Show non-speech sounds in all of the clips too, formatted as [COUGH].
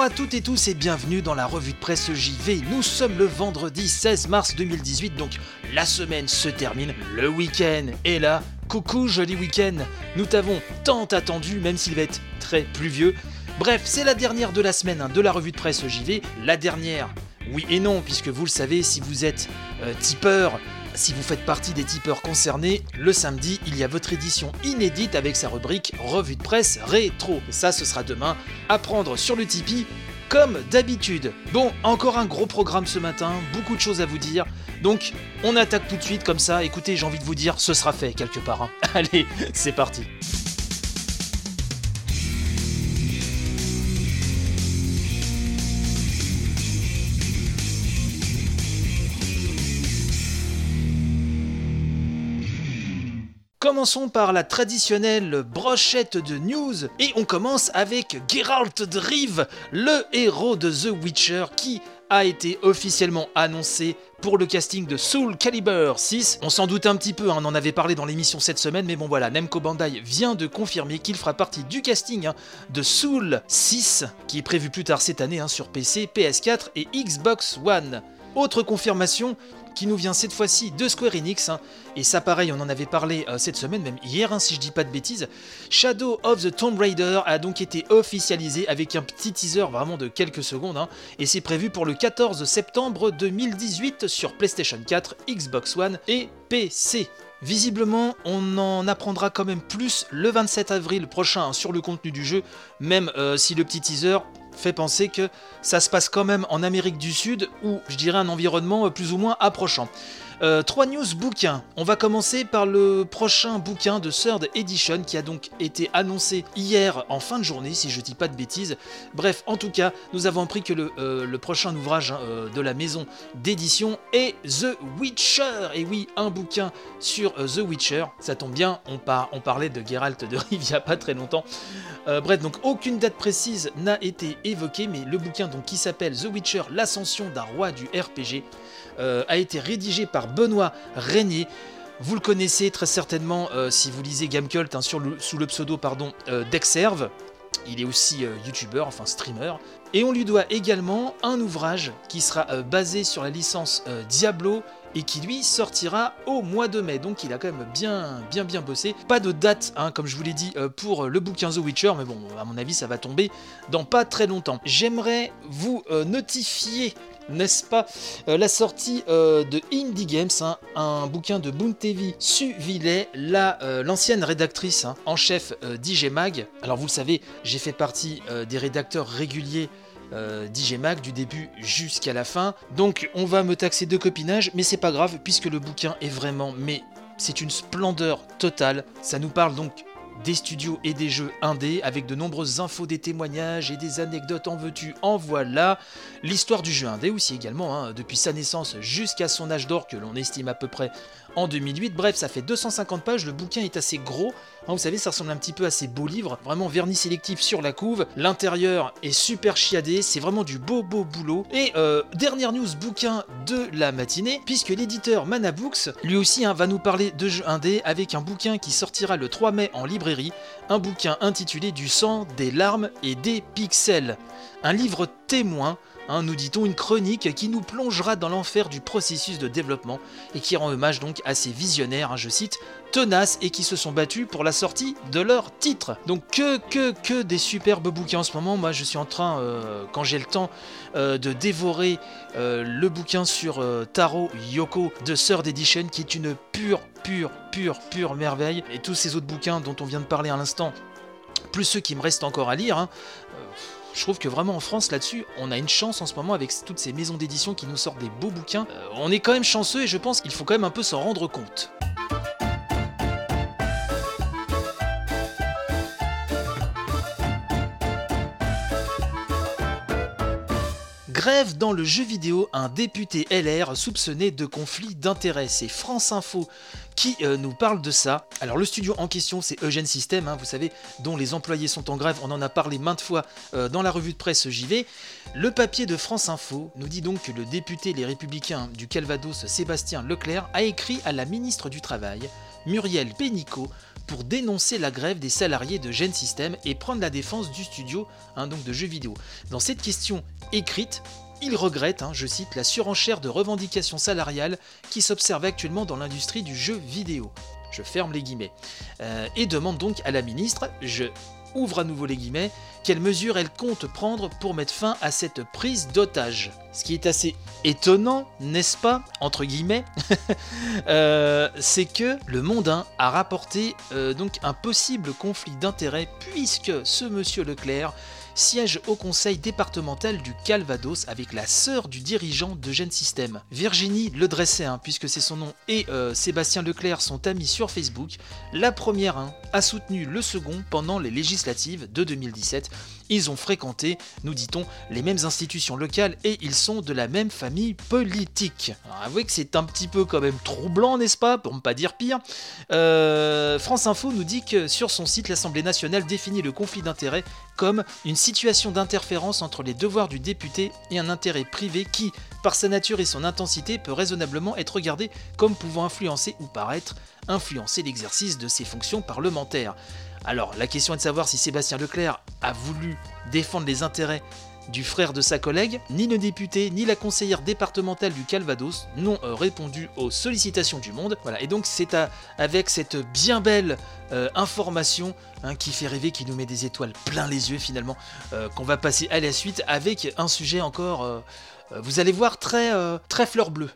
Bonjour à toutes et tous et bienvenue dans la revue de presse JV. Nous sommes le vendredi 16 mars 2018, donc la semaine se termine, le week-end est là. Coucou joli week-end, nous t'avons tant attendu même s'il va être très pluvieux. Bref, c'est la dernière de la semaine hein, de la revue de presse JV, la dernière. Oui et non, puisque vous le savez, si vous êtes euh, tipeur, si vous faites partie des tipeurs concernés, le samedi, il y a votre édition inédite avec sa rubrique Revue de presse rétro. Ça, ce sera demain à prendre sur le Tipeee comme d'habitude. Bon, encore un gros programme ce matin, beaucoup de choses à vous dire. Donc, on attaque tout de suite comme ça. Écoutez, j'ai envie de vous dire, ce sera fait quelque part. hein. [LAUGHS] Allez, c'est parti. Commençons par la traditionnelle brochette de news et on commence avec Geralt de Rive, le héros de The Witcher qui a été officiellement annoncé pour le casting de Soul Calibur 6. On s'en doute un petit peu, hein, on en avait parlé dans l'émission cette semaine, mais bon voilà, Nemco Bandai vient de confirmer qu'il fera partie du casting hein, de Soul 6, qui est prévu plus tard cette année hein, sur PC, PS4 et Xbox One. Autre confirmation qui nous vient cette fois-ci de Square Enix, hein, et ça pareil, on en avait parlé euh, cette semaine, même hier, hein, si je dis pas de bêtises. Shadow of the Tomb Raider a donc été officialisé avec un petit teaser vraiment de quelques secondes, hein, et c'est prévu pour le 14 septembre 2018 sur PlayStation 4, Xbox One et PC. Visiblement, on en apprendra quand même plus le 27 avril prochain sur le contenu du jeu, même euh, si le petit teaser fait penser que ça se passe quand même en Amérique du Sud, ou je dirais un environnement euh, plus ou moins approchant. Euh, trois news bouquins. On va commencer par le prochain bouquin de Third Edition qui a donc été annoncé hier en fin de journée, si je dis pas de bêtises. Bref, en tout cas, nous avons appris que le, euh, prochain ouvrage hein, euh, de la maison d'édition est The Witcher. Et oui, un bouquin sur The Witcher. Ça tombe bien, on, par- on parlait de Geralt de Rive il y a pas très longtemps. Bref, donc aucune date précise n'a été évoquée, mais le bouquin donc qui s'appelle The Witcher, l'ascension d'un roi du RPG, euh, a été rédigé par Benoît Régnier. Vous le connaissez très certainement euh, si vous lisez Gamecult hein, sur sous le pseudo pardon, euh, d'Exerve. Il est aussi youtubeur, enfin streamer. Et on lui doit également un ouvrage qui sera basé sur la licence Diablo et qui lui sortira au mois de mai. Donc il a quand même bien bien bien bossé. Pas de date, hein, comme je vous l'ai dit, pour le bouquin The Witcher, mais bon, à mon avis, ça va tomber dans pas très longtemps. J'aimerais vous notifier n'est-ce pas, euh, la sortie euh, de Indie Games, hein, un bouquin de Bountevi Suvillet, euh, l'ancienne rédactrice hein, en chef d'IG Mag. Alors vous le savez, j'ai fait partie des rédacteurs réguliers euh, d'IG Mag du début jusqu'à la fin. Donc on va me taxer de copinage, mais c'est pas grave puisque le bouquin est vraiment, mais c'est une splendeur totale. Ça nous parle donc des studios et des jeux indés avec de nombreuses infos, des témoignages et des anecdotes en veux-tu, en voilà. L'histoire du jeu indé aussi également, hein, depuis sa naissance jusqu'à son âge d'or que l'on estime à peu près en 2008. Bref, ça fait 250 pages, le bouquin est assez gros. Hein, vous savez, ça ressemble un petit peu à ces beaux livres, vraiment vernis sélectif sur la couve. L'intérieur est super chiadé, c'est vraiment du beau beau boulot. Et euh, dernière news bouquin de la matinée, puisque l'éditeur Manabooks, lui aussi, hein, va nous parler de jeux indés avec un bouquin qui sortira le 3 mai en librairie, un bouquin intitulé Du sang, des larmes et des pixels. Un livre témoin hein, nous dit-on, une chronique qui nous plongera dans l'enfer du processus de développement et qui rend hommage donc à ces visionnaires, hein, je cite, tenaces et qui se sont battus pour la sortie de leur titre. Donc que, que, que des superbes bouquins en ce moment. Moi, je suis en train, euh, quand j'ai le temps, euh, de dévorer euh, le bouquin sur Taro Yoko de Third Edition, qui est une pure, pure, pure, pure merveille. Et tous ces autres bouquins dont on vient de parler à l'instant, plus ceux qui me restent encore à lire, hein, je trouve que vraiment en France là-dessus, on a une chance en ce moment avec toutes ces maisons d'édition qui nous sortent des beaux bouquins. Euh, on est quand même chanceux et je pense qu'il faut quand même un peu s'en rendre compte. Grève dans le jeu vidéo, un député LR soupçonné de conflit d'intérêts. C'est France Info qui euh, nous parle de ça. Alors le studio en question, c'est Eugène System, hein, vous savez, dont les employés sont en grève. On en a parlé maintes fois euh, dans la revue de presse JV. Le papier de France Info nous dit donc que le député Les Républicains du Calvados, Sébastien Leclerc, a écrit à la ministre du Travail, Muriel Pénicaud, pour dénoncer la grève des salariés de Gen System et prendre la défense du studio hein, donc de jeux vidéo. Dans cette question écrite, il regrette, hein, je cite, la surenchère de revendications salariales qui s'observe actuellement dans l'industrie du jeu vidéo. Je ferme les guillemets. Euh, et demande donc à la ministre, je ouvre à nouveau les guillemets, quelles mesures elle compte prendre pour mettre fin à cette prise d'otage. Ce qui est assez étonnant, n'est-ce pas, entre guillemets, [LAUGHS] euh, c'est que le mondain a rapporté euh, donc un possible conflit d'intérêts puisque ce monsieur Leclerc siège au conseil départemental du Calvados avec la sœur du dirigeant de Gen System. Virginie Le hein, puisque c'est son nom, et euh, Sébastien Leclerc sont amis sur Facebook. La première hein, a soutenu le second pendant les législatives de 2017. Ils ont fréquenté, nous dit-on, les mêmes institutions locales et ils sont de la même famille politique. Avouez que c'est un petit peu quand même troublant, n'est-ce pas Pour ne pas dire pire. Euh, France Info nous dit que sur son site, l'Assemblée nationale définit le conflit d'intérêts comme une situation d'interférence entre les devoirs du député et un intérêt privé qui, par sa nature et son intensité, peut raisonnablement être regardé comme pouvant influencer ou paraître influencer l'exercice de ses fonctions parlementaires. Alors, la question est de savoir si Sébastien Leclerc a voulu défendre les intérêts du frère de sa collègue, ni le député, ni la conseillère départementale du Calvados n'ont euh, répondu aux sollicitations du monde. Voilà, et donc c'est avec cette bien belle euh, information hein, qui fait rêver, qui nous met des étoiles plein les yeux finalement, euh, qu'on va passer à la suite avec un sujet encore, vous allez voir, très, très fleur bleue.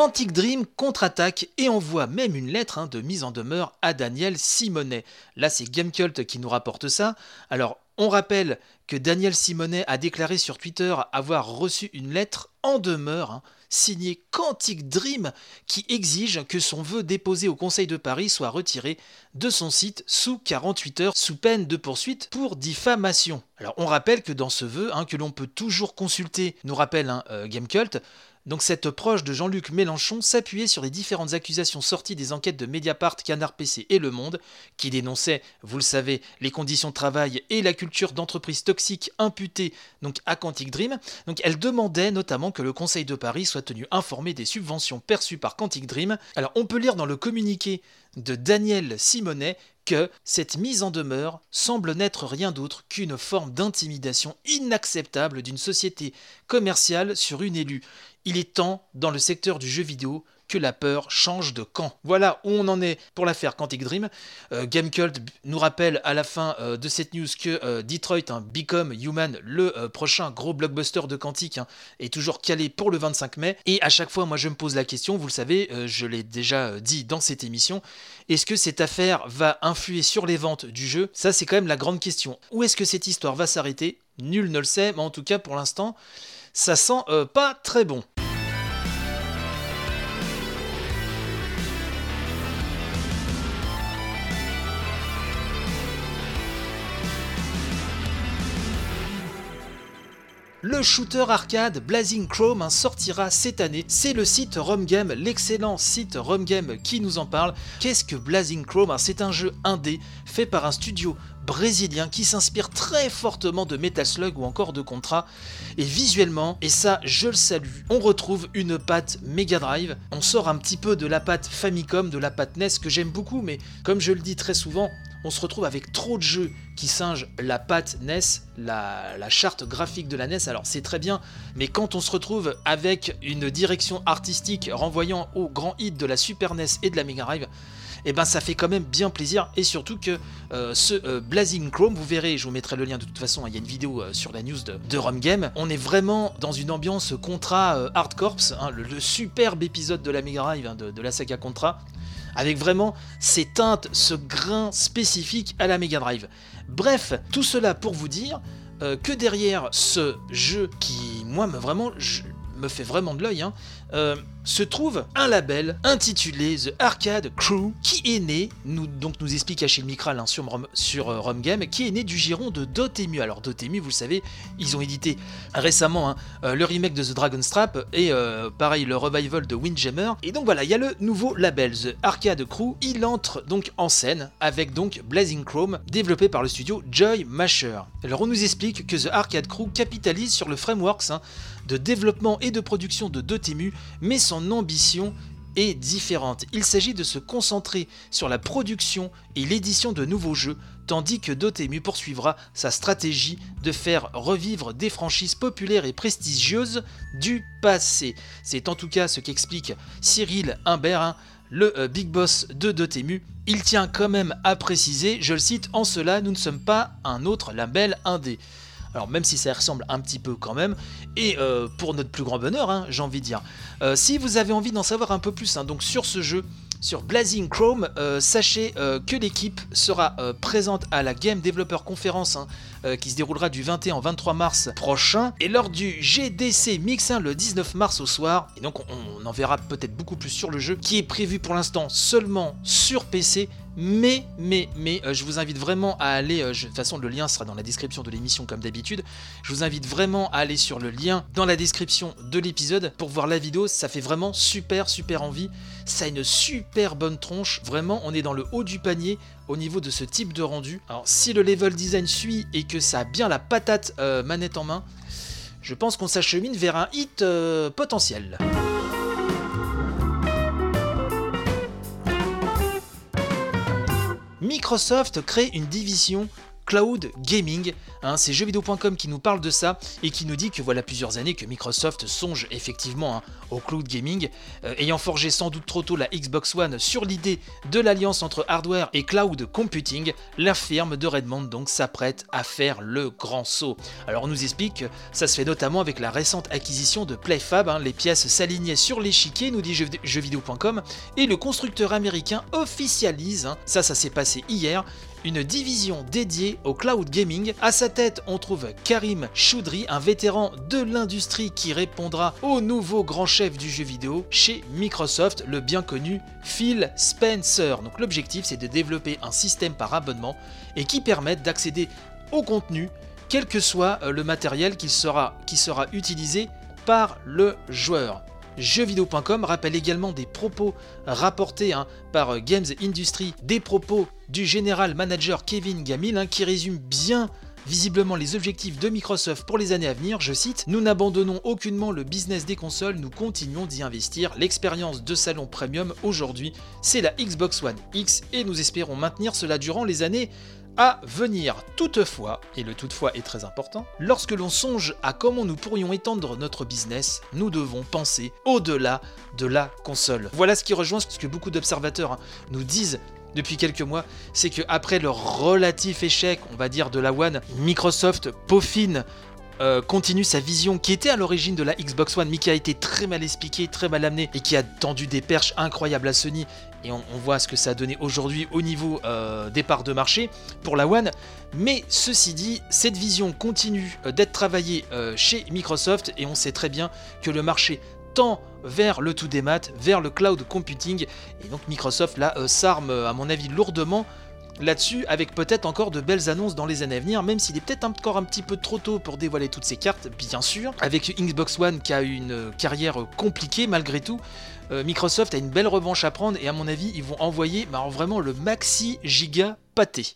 Quantic Dream contre-attaque et envoie même une lettre hein, de mise en demeure à Daniel Simonet. Là, c'est Gamecult qui nous rapporte ça. Alors, on rappelle que Daniel Simonet a déclaré sur Twitter avoir reçu une lettre en demeure hein, signée Quantic Dream qui exige que son vœu déposé au Conseil de Paris soit retiré de son site sous 48 heures sous peine de poursuite pour diffamation. Alors on rappelle que dans ce vœu, hein, que l'on peut toujours consulter, nous rappelle hein, euh, Gamecult, donc cette proche de Jean-Luc Mélenchon s'appuyait sur les différentes accusations sorties des enquêtes de Mediapart, Canard PC et Le Monde, qui dénonçaient, vous le savez, les conditions de travail et la culture d'entreprise toxique imputée donc à Quantic Dream. Donc elle demandait notamment que le Conseil de Paris soit tenu informé des subventions perçues par Quantic Dream. Alors on peut lire dans le communiqué de Daniel Simonet que cette mise en demeure semble n'être rien d'autre qu'une forme d'intimidation inacceptable d'une société commerciale sur une élue. Il est temps, dans le secteur du jeu vidéo, que la peur change de camp. Voilà où on en est pour l'affaire Quantic Dream. Euh, Gamecult nous rappelle à la fin euh, de cette news que euh, Detroit, hein, Become Human, le prochain gros blockbuster de Quantic, hein, est toujours calé pour le 25 mai. Et à chaque fois, moi je me pose la question, vous le savez, je l'ai déjà dit dans cette émission, est-ce que cette affaire va influer sur les ventes du jeu? Ça c'est quand même la grande question. Où est-ce que cette histoire va s'arrêter? Nul ne le sait, mais en tout cas pour l'instant, ça sent pas très bon. Le shooter arcade Blazing Chrome sortira cette année. C'est le site Rumgame, l'excellent site Rumgame qui nous en parle. Qu'est-ce que Blazing Chrome C'est un jeu indé fait par un studio brésilien qui s'inspire très fortement de Metal Slug ou encore de Contra. Et visuellement, et ça je le salue, on retrouve une patte Mega Drive. On sort un petit peu de la patte Famicom, de la patte NES que j'aime beaucoup, mais comme je le dis très souvent, on se retrouve avec trop de jeux qui singent la patte NES, la, charte graphique de la NES, alors c'est très bien, mais quand on se retrouve avec une direction artistique renvoyant au grand hit de la Super NES et de la Mega Drive, eh ben ça fait quand même bien plaisir. Et surtout que euh, ce euh, Blazing Chrome, vous verrez, je vous mettrai le lien de toute façon, il y a une vidéo euh, sur la news de, de Rum Game, on est vraiment dans une ambiance Contra Hard Corps, hein, le, superbe épisode de la Mega Drive hein, de la saga Contra, avec vraiment ces teintes, ce grain spécifique à la Mega Drive. Bref, tout cela pour vous dire euh, que derrière ce jeu qui, moi, me, vraiment, me fait vraiment de l'œil, hein, euh, se trouve un label intitulé The Arcade Crew qui est né, nous, donc nous explique Achille Micral hein, sur, sur euh, Rom Game, qui est né du giron de Dotemu. Alors Dotemu, vous le savez, ils ont édité récemment hein, euh, le remake de The Dragon Strap et pareil le revival de Windjammer. Et donc voilà, il y a le nouveau label The Arcade Crew. Il entre donc en scène avec donc Blazing Chrome, développé par le studio Joy Masher. Alors on nous explique que The Arcade Crew capitalise sur le frameworks hein, de développement et de production de Dotemu, mais son ambition est différente. Il s'agit de se concentrer sur la production et l'édition de nouveaux jeux, tandis que Dotemu poursuivra sa stratégie de faire revivre des franchises populaires et prestigieuses du passé. C'est en tout cas ce qu'explique Cyril Imbert, hein, le euh, big boss de Dotemu. Il tient quand même à préciser, je le cite, en cela nous ne sommes pas un autre label indé. Alors même si ça ressemble un petit peu quand même, et euh, pour notre plus grand bonheur, hein, j'ai envie de dire. Euh, si vous avez envie d'en savoir un peu plus hein, donc sur ce jeu, sur Blazing Chrome, euh, sachez que l'équipe sera présente à la Game Developer Conference hein, qui se déroulera du 21 au 23 mars prochain et lors du GDC Mix le 19 mars au soir. Et donc on, on en verra peut-être beaucoup plus sur le jeu qui est prévu pour l'instant seulement sur PC. Mais, mais, mais, euh, je vous invite vraiment à aller, euh, de toute façon le lien sera dans la description de l'émission comme d'habitude, je vous invite vraiment à aller sur le lien dans la description de l'épisode pour voir la vidéo, ça fait vraiment super super envie, ça a une super bonne tronche, vraiment on est dans le haut du panier au niveau de ce type de rendu. Alors si le level design suit et que ça a bien la patate euh, manette en main, je pense qu'on s'achemine vers un hit potentiel. Microsoft crée une division cloud gaming. hein, c'est jeuxvideo.com qui nous parle de ça et qui nous dit que voilà plusieurs années que Microsoft songe effectivement hein, au cloud gaming, euh, ayant forgé sans doute trop tôt la Xbox One sur l'idée de l'alliance entre hardware et cloud computing, la firme de Redmond donc s'apprête à faire le grand saut. Alors on nous explique que ça se fait notamment avec la récente acquisition de PlayFab, hein, les pièces s'alignaient sur l'échiquier, nous dit jeuxvid- jeuxvideo.com, et le constructeur américain officialise, ça ça s'est passé hier, une division dédiée au cloud gaming. À sa tête, on trouve Karim Choudry, un vétéran de l'industrie qui répondra au nouveau grand chef du jeu vidéo chez Microsoft, le bien connu Phil Spencer. Donc l'objectif, c'est de développer un système par abonnement et qui permette d'accéder au contenu, quel que soit euh, le matériel qui sera, qui sera utilisé par le joueur. Jeuxvideo.com rappelle également des propos rapportés hein, par euh, Games Industry, des propos du général manager Kevin Gamil hein, qui résume bien visiblement les objectifs de Microsoft pour les années à venir, je cite, Nous n'abandonnons aucunement le business des consoles, nous continuons d'y investir. L'expérience de salon premium aujourd'hui, c'est la Xbox One X et nous espérons maintenir cela durant les années à venir. Toutefois, et le toutefois est très important, lorsque l'on songe à comment nous pourrions étendre notre business, nous devons penser au-delà de la console. Voilà ce qui rejoint ce que beaucoup d'observateurs hein, nous disent depuis quelques mois, c'est que après le relatif échec, on va dire, de la One, Microsoft peaufine euh, continue sa vision qui était à l'origine de la Xbox One, mais qui a été très mal expliquée, très mal amenée et qui a tendu des perches incroyables à Sony. Et on, voit ce que ça a donné aujourd'hui au niveau euh, des parts de marché pour la One. Mais ceci dit, cette vision continue euh, d'être travaillée chez Microsoft et on sait très bien que le marché tend vers le tout des maths, vers le cloud computing. Et donc Microsoft là euh, s'arme à mon avis lourdement là-dessus avec peut-être encore de belles annonces dans les années à venir, même s'il est peut-être encore un petit peu trop tôt pour dévoiler toutes ces cartes, bien sûr. Avec Xbox One qui a une carrière compliquée malgré tout, euh, Microsoft a une belle revanche à prendre et à mon avis ils vont envoyer bah, vraiment le maxi giga pâté.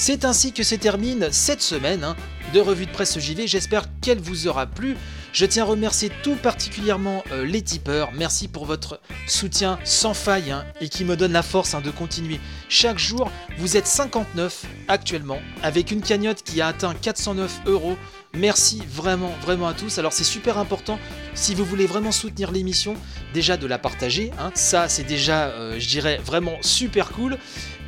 C'est ainsi que se termine cette semaine hein, de revue de presse JV. J'espère qu'elle vous aura plu. Je tiens à remercier tout particulièrement euh, les tipeurs. Merci pour votre soutien sans faille hein, et qui me donne la force hein, de continuer chaque jour. Vous êtes 59 actuellement avec une cagnotte qui a atteint 409 euros. Merci vraiment, vraiment à tous. Alors c'est super important, si vous voulez vraiment soutenir l'émission, déjà de la partager. hein. Ça c'est déjà, euh, je dirais, vraiment super cool.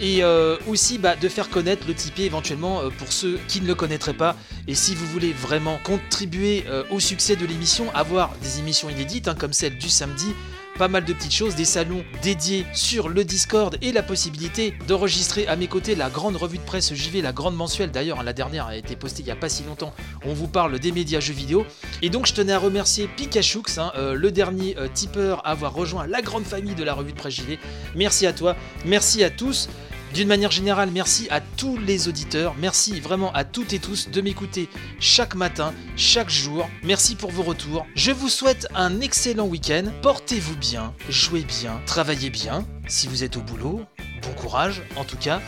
Et euh, aussi bah, de faire connaître le Tipeee éventuellement euh, pour ceux qui ne le connaîtraient pas. Et si vous voulez vraiment contribuer au succès de l'émission, avoir des émissions inédites hein, comme celle du samedi, pas mal de petites choses, des salons dédiés sur le Discord et la possibilité d'enregistrer à mes côtés la grande revue de presse JV, la grande mensuelle d'ailleurs, hein, la dernière a été postée il n'y a pas si longtemps, on vous parle des médias jeux vidéo. Et donc je tenais à remercier Pikachux, hein, euh, le dernier euh, tipeur à avoir rejoint la grande famille de la revue de presse JV. Merci à toi, merci à tous. D'une manière générale, merci à tous les auditeurs, merci vraiment à toutes et tous de m'écouter chaque matin, chaque jour. Merci pour vos retours. Je vous souhaite un excellent week-end. Portez-vous bien, jouez bien, travaillez bien. Si vous êtes au boulot, bon courage en tout cas.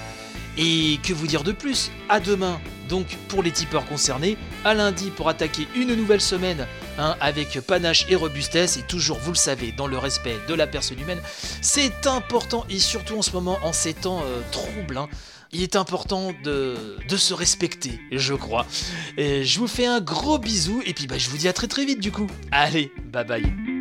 Et que vous dire de plus? À demain, donc pour les tipeurs concernés, à lundi pour attaquer une nouvelle semaine hein, avec panache et robustesse, et toujours, vous le savez, dans le respect de la personne humaine. C'est important, et surtout en ce moment, en ces temps euh, troubles, hein, il est important de, de, se respecter, je crois. Et je vous fais un gros bisou, et puis bah, je vous dis à très très vite du coup. Allez, bye bye.